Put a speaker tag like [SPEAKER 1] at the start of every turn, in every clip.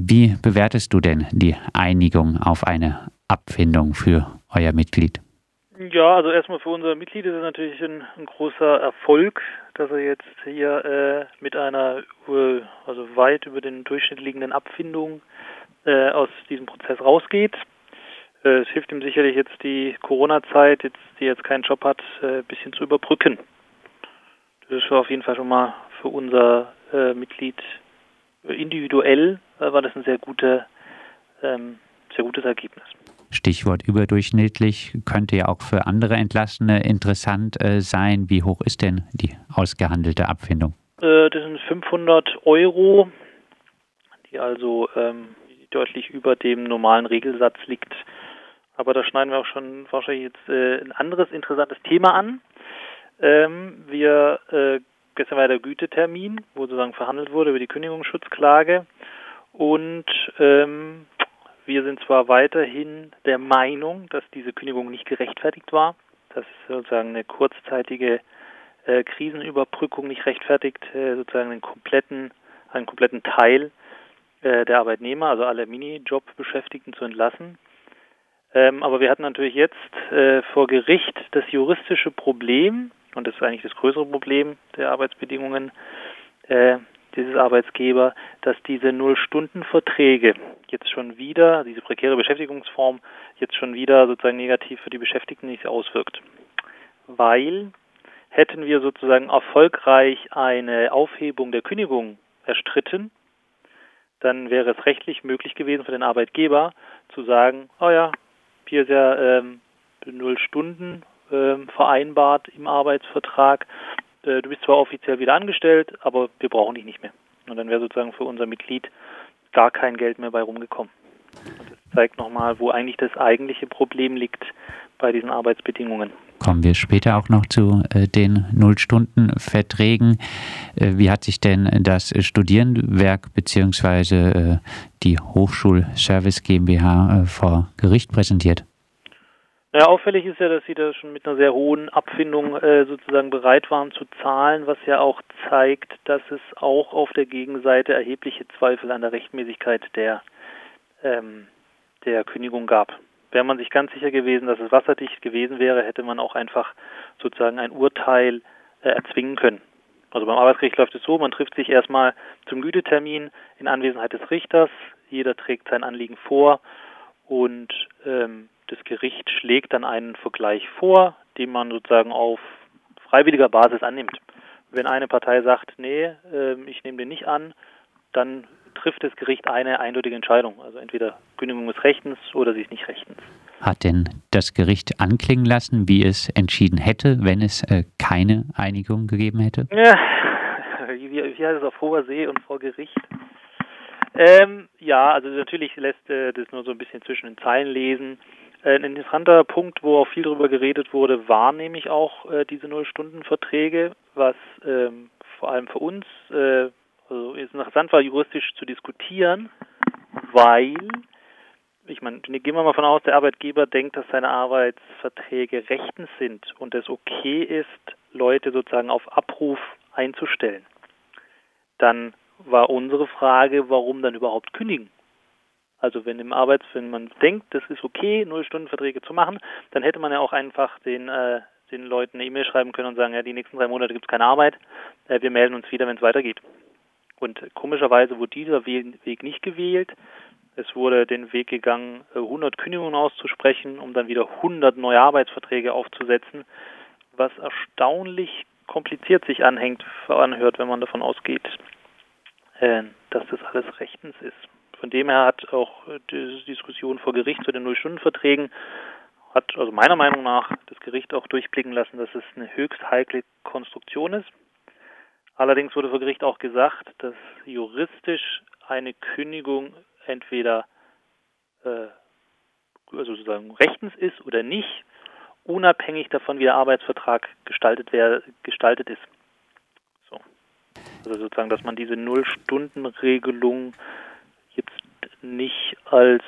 [SPEAKER 1] Wie bewertest du denn die Einigung auf eine Abfindung für euer Mitglied?
[SPEAKER 2] Ja, also erstmal für unser Mitglied ist es natürlich ein, ein großer Erfolg, dass er jetzt hier äh, mit einer also weit über den Durchschnitt liegenden Abfindung äh, aus diesem Prozess rausgeht. Äh, es hilft ihm sicherlich jetzt die Corona-Zeit, jetzt, die jetzt keinen Job hat, äh, ein bisschen zu überbrücken. Das ist auf jeden Fall schon mal für unser äh, Mitglied individuell äh, war das ein sehr gute, ähm, sehr gutes Ergebnis.
[SPEAKER 1] Stichwort überdurchschnittlich könnte ja auch für andere Entlassene interessant äh, sein. Wie hoch ist denn die ausgehandelte Abfindung?
[SPEAKER 2] Äh, das sind 500 Euro, die also ähm, deutlich über dem normalen Regelsatz liegt. Aber da schneiden wir auch schon wahrscheinlich jetzt äh, ein anderes interessantes Thema an. Ähm, wir äh, gestern war der Gütetermin, wo sozusagen verhandelt wurde über die Kündigungsschutzklage und ähm, wir sind zwar weiterhin der Meinung, dass diese Kündigung nicht gerechtfertigt war, dass sozusagen eine kurzzeitige äh, Krisenüberbrückung nicht rechtfertigt, äh, sozusagen einen kompletten, einen kompletten Teil äh, der Arbeitnehmer, also alle Minijob-Beschäftigten zu entlassen. Ähm, aber wir hatten natürlich jetzt äh, vor Gericht das juristische Problem, und das ist eigentlich das größere Problem der Arbeitsbedingungen, äh, dieses Arbeitsgeber, dass diese Null-Stunden-Verträge jetzt schon wieder, diese prekäre Beschäftigungsform jetzt schon wieder sozusagen negativ für die Beschäftigten nicht auswirkt. Weil hätten wir sozusagen erfolgreich eine Aufhebung der Kündigung erstritten, dann wäre es rechtlich möglich gewesen für den Arbeitgeber zu sagen, oh ja, hier ist ja ähm, null Stunden ähm, vereinbart im Arbeitsvertrag äh, du bist zwar offiziell wieder angestellt, aber wir brauchen dich nicht mehr. Und dann wäre sozusagen für unser Mitglied gar kein Geld mehr bei rumgekommen. Und das zeigt nochmal, wo eigentlich das eigentliche Problem liegt bei diesen Arbeitsbedingungen.
[SPEAKER 1] Kommen wir später auch noch zu äh, den Nullstundenverträgen. Äh, wie hat sich denn das Studierendenwerk bzw. Äh, die Hochschulservice GmbH äh, vor Gericht präsentiert?
[SPEAKER 2] Ja, auffällig ist ja, dass Sie da schon mit einer sehr hohen Abfindung äh, sozusagen bereit waren zu zahlen, was ja auch zeigt, dass es auch auf der Gegenseite erhebliche Zweifel an der Rechtmäßigkeit der, ähm, der Kündigung gab. Wäre man sich ganz sicher gewesen, dass es wasserdicht gewesen wäre, hätte man auch einfach sozusagen ein Urteil äh, erzwingen können. Also beim Arbeitsgericht läuft es so, man trifft sich erstmal zum Gütetermin in Anwesenheit des Richters, jeder trägt sein Anliegen vor und ähm, das Gericht schlägt dann einen Vergleich vor, den man sozusagen auf freiwilliger Basis annimmt. Wenn eine Partei sagt, nee, äh, ich nehme den nicht an, dann trifft das Gericht eine eindeutige Entscheidung. Also entweder Kündigung des Rechtens oder sie ist nicht rechtens.
[SPEAKER 1] Hat denn das Gericht anklingen lassen, wie es entschieden hätte, wenn es äh, keine Einigung gegeben hätte?
[SPEAKER 2] Ja, wie, wie heißt es auf hoher See und vor Gericht? Ähm, ja, also natürlich lässt äh, das nur so ein bisschen zwischen den Zeilen lesen. Ein interessanter Punkt, wo auch viel darüber geredet wurde, war nämlich auch äh, diese Null-Stunden-Verträge, was ähm, vor allem für uns äh, also interessant war, juristisch zu diskutieren, weil, ich meine, gehen wir mal von aus, der Arbeitgeber denkt, dass seine Arbeitsverträge rechtens sind und es okay ist, Leute sozusagen auf Abruf einzustellen. Dann war unsere Frage, warum dann überhaupt kündigen? Also wenn im Arbeits, wenn man denkt, das ist okay, Null-Stunden-Verträge zu machen, dann hätte man ja auch einfach den, äh, den Leuten eine E-Mail schreiben können und sagen, ja, die nächsten drei Monate gibt es keine Arbeit, äh, wir melden uns wieder, wenn es weitergeht. Und komischerweise wurde dieser Weg nicht gewählt. Es wurde den Weg gegangen, 100 äh, Kündigungen auszusprechen, um dann wieder 100 neue Arbeitsverträge aufzusetzen, was erstaunlich kompliziert sich anhängt, anhört, wenn man davon ausgeht, äh, dass das alles rechtens ist. Von dem her hat auch die Diskussion vor Gericht zu den Null-Stunden-Verträgen hat also meiner Meinung nach das Gericht auch durchblicken lassen, dass es eine höchst heikle Konstruktion ist. Allerdings wurde vor Gericht auch gesagt, dass juristisch eine Kündigung entweder äh, also sozusagen rechtens ist oder nicht, unabhängig davon, wie der Arbeitsvertrag gestaltet, wer, gestaltet ist. So. Also sozusagen, dass man diese Null-Stunden-Regelung nicht als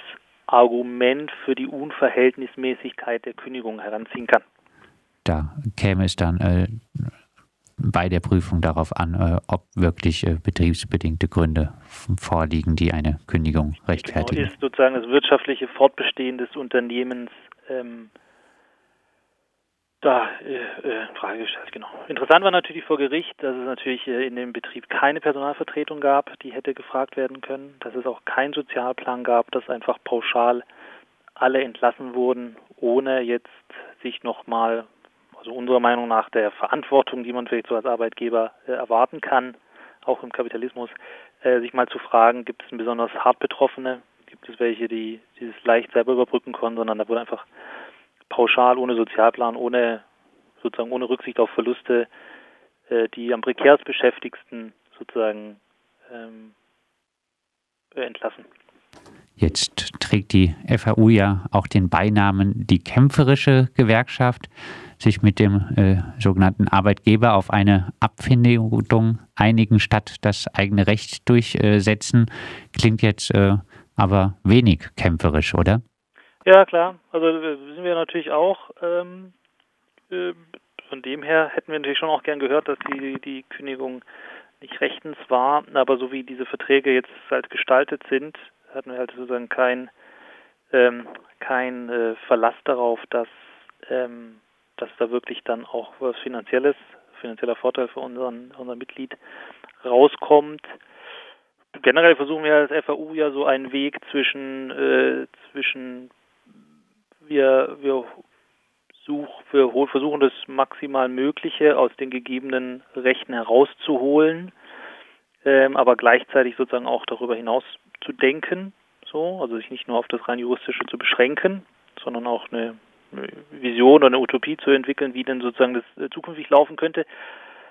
[SPEAKER 2] Argument für die Unverhältnismäßigkeit der Kündigung heranziehen kann.
[SPEAKER 1] Da käme es dann äh, bei der Prüfung darauf an, äh, ob wirklich äh, betriebsbedingte Gründe vorliegen, die eine Kündigung genau, rechtfertigen.
[SPEAKER 2] Genau, ist sozusagen das wirtschaftliche Fortbestehen des Unternehmens ähm, da äh, äh, Frage gestellt, genau. Interessant war natürlich vor Gericht, dass es natürlich äh, in dem Betrieb keine Personalvertretung gab, die hätte gefragt werden können, dass es auch keinen Sozialplan gab, dass einfach pauschal alle entlassen wurden, ohne jetzt sich nochmal, also unserer Meinung nach der Verantwortung, die man vielleicht so als Arbeitgeber äh, erwarten kann, auch im Kapitalismus, äh, sich mal zu fragen, gibt es besonders hart Betroffene, gibt es welche, die dieses leicht selber überbrücken konnten, sondern da wurde einfach pauschal, ohne Sozialplan, ohne sozusagen ohne Rücksicht auf Verluste äh, die am prekärst beschäftigsten sozusagen ähm, äh, entlassen.
[SPEAKER 1] Jetzt trägt die FAU ja auch den Beinamen die kämpferische Gewerkschaft, sich mit dem äh, sogenannten Arbeitgeber auf eine Abfindung einigen statt das eigene Recht durchsetzen. Klingt jetzt äh, aber wenig kämpferisch, oder?
[SPEAKER 2] Ja, klar. Also sind wir natürlich auch. Ähm, äh, von dem her hätten wir natürlich schon auch gern gehört, dass die, die Kündigung nicht rechtens war. Aber so wie diese Verträge jetzt halt gestaltet sind, hatten wir halt sozusagen kein, ähm, kein äh, Verlass darauf, dass, ähm, dass da wirklich dann auch was Finanzielles, finanzieller Vorteil für unseren, unser Mitglied rauskommt generell versuchen wir als FAU ja so einen Weg zwischen äh, zwischen wir, wir, such, wir versuchen das maximal Mögliche aus den gegebenen Rechten herauszuholen, ähm, aber gleichzeitig sozusagen auch darüber hinaus zu denken, so, also sich nicht nur auf das rein juristische zu beschränken, sondern auch eine, Vision oder eine Utopie zu entwickeln, wie denn sozusagen das äh, zukünftig laufen könnte.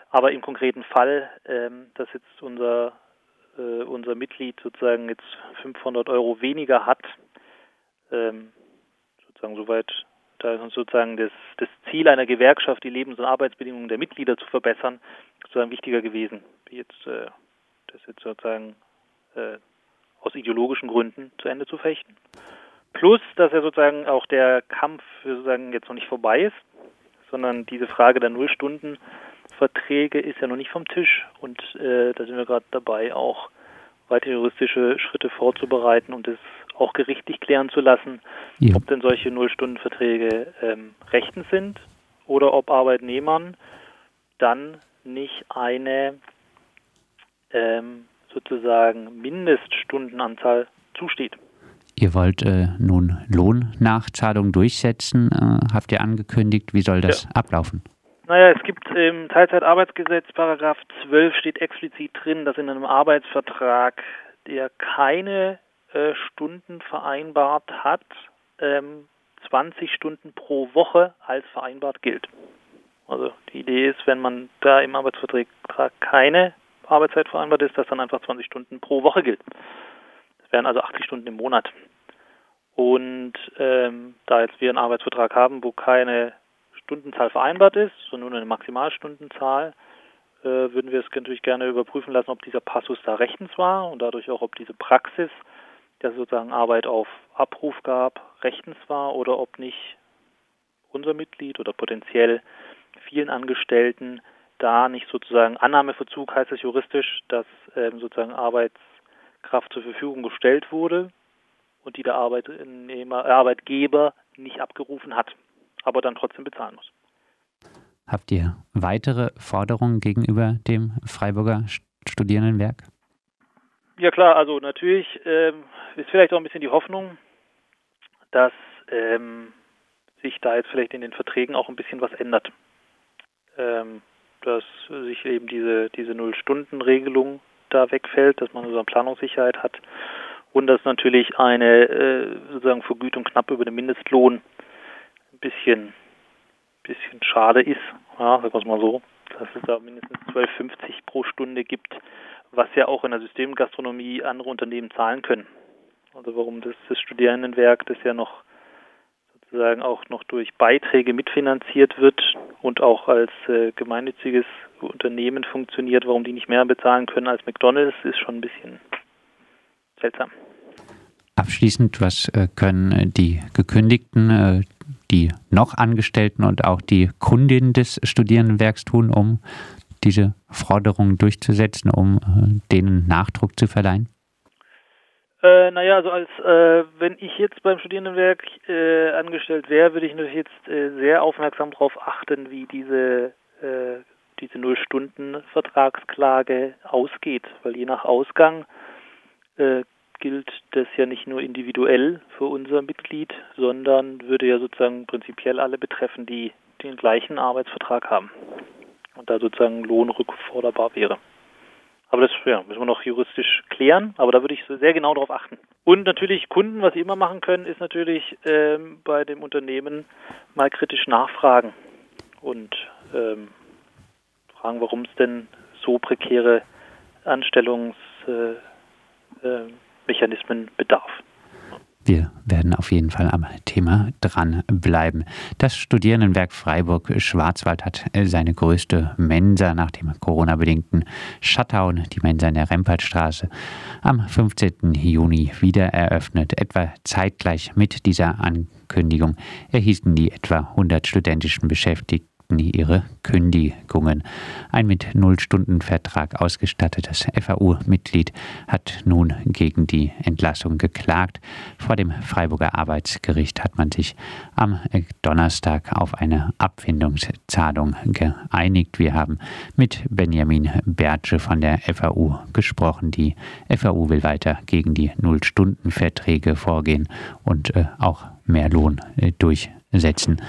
[SPEAKER 2] Aber im konkreten Fall, ähm, dass jetzt unser äh, unser Mitglied sozusagen jetzt 500 Euro weniger hat, ähm, sozusagen soweit da ist uns sozusagen das, das Ziel einer Gewerkschaft, die Lebens- und Arbeitsbedingungen der Mitglieder zu verbessern, sozusagen wichtiger gewesen, wie jetzt äh, das jetzt sozusagen äh, aus ideologischen Gründen zu Ende zu fechten. Plus, dass ja sozusagen auch der Kampf sozusagen jetzt noch nicht vorbei ist, sondern diese Frage der Nullstundenverträge ist ja noch nicht vom Tisch und äh, da sind wir gerade dabei, auch weitere juristische Schritte vorzubereiten und es auch gerichtlich klären zu lassen, ja. ob denn solche Nullstundenverträge ähm, rechtens sind oder ob Arbeitnehmern dann nicht eine ähm, sozusagen Mindeststundenanzahl zusteht.
[SPEAKER 1] Ihr wollt äh, nun Lohnnachzahlung durchsetzen, äh, habt ihr angekündigt. Wie soll das ja. ablaufen?
[SPEAKER 2] Naja, es gibt im Teilzeitarbeitsgesetz, Paragraph 12, steht explizit drin, dass in einem Arbeitsvertrag, der keine Stunden vereinbart hat, ähm, 20 Stunden pro Woche als vereinbart gilt. Also die Idee ist, wenn man da im Arbeitsvertrag keine Arbeitszeit vereinbart ist, dass dann einfach 20 Stunden pro Woche gilt. Das wären also 80 Stunden im Monat. Und ähm, da jetzt wir einen Arbeitsvertrag haben, wo keine Stundenzahl vereinbart ist, sondern nur eine Maximalstundenzahl, äh, würden wir es natürlich gerne überprüfen lassen, ob dieser Passus da rechtens war und dadurch auch, ob diese Praxis, der sozusagen Arbeit auf Abruf gab, rechtens war oder ob nicht unser Mitglied oder potenziell vielen Angestellten da nicht sozusagen Annahmeverzug heißt es juristisch, dass ähm, sozusagen Arbeitskraft zur Verfügung gestellt wurde und die der Arbeitnehmer, äh, Arbeitgeber nicht abgerufen hat aber dann trotzdem bezahlen muss.
[SPEAKER 1] Habt ihr weitere Forderungen gegenüber dem Freiburger Studierendenwerk?
[SPEAKER 2] Ja klar, also natürlich ähm, ist vielleicht auch ein bisschen die Hoffnung, dass ähm, sich da jetzt vielleicht in den Verträgen auch ein bisschen was ändert. Ähm, dass sich eben diese, diese Null-Stunden-Regelung da wegfällt, dass man so eine Planungssicherheit hat und dass natürlich eine äh, sozusagen Vergütung knapp über den Mindestlohn bisschen, bisschen schade ist, ja, sagen wir es mal so, dass es da mindestens 12,50 pro Stunde gibt, was ja auch in der Systemgastronomie andere Unternehmen zahlen können. Also warum das, das Studierendenwerk, das ja noch sozusagen auch noch durch Beiträge mitfinanziert wird und auch als äh, gemeinnütziges Unternehmen funktioniert, warum die nicht mehr bezahlen können als McDonalds, ist schon ein bisschen seltsam.
[SPEAKER 1] Abschließend, was äh, können die Gekündigten äh, die noch Angestellten und auch die Kundinnen des Studierendenwerks tun, um diese Forderungen durchzusetzen, um äh, denen Nachdruck zu verleihen?
[SPEAKER 2] Äh, naja, also als äh, wenn ich jetzt beim Studierendenwerk äh, angestellt wäre, würde ich natürlich jetzt äh, sehr aufmerksam darauf achten, wie diese äh, diese Null-Stunden-Vertragsklage ausgeht, weil je nach Ausgang äh, gilt das ja nicht nur individuell für unser Mitglied, sondern würde ja sozusagen prinzipiell alle betreffen, die den gleichen Arbeitsvertrag haben und da sozusagen Lohn rückforderbar wäre. Aber das ja, müssen wir noch juristisch klären, aber da würde ich sehr genau darauf achten. Und natürlich Kunden, was sie immer machen können, ist natürlich ähm, bei dem Unternehmen mal kritisch nachfragen und ähm, fragen, warum es denn so prekäre Anstellungsmechanismen äh, äh, bedarf.
[SPEAKER 1] Wir werden auf jeden Fall am Thema dranbleiben. Das Studierendenwerk Freiburg-Schwarzwald hat seine größte Mensa nach dem Corona-bedingten Shutdown, die Mensa in der Rempertstraße, am 15. Juni wieder eröffnet. Etwa zeitgleich mit dieser Ankündigung erhielten die etwa 100 studentischen Beschäftigten ihre Kündigungen. Ein mit Null-Stunden-Vertrag ausgestattetes FAU-Mitglied hat nun gegen die Entlassung geklagt. Vor dem Freiburger Arbeitsgericht hat man sich am Donnerstag auf eine Abfindungszahlung geeinigt. Wir haben mit Benjamin Bertsche von der FAU gesprochen. Die FAU will weiter gegen die Null-Stunden-Verträge vorgehen und äh, auch mehr Lohn äh, durchsetzen.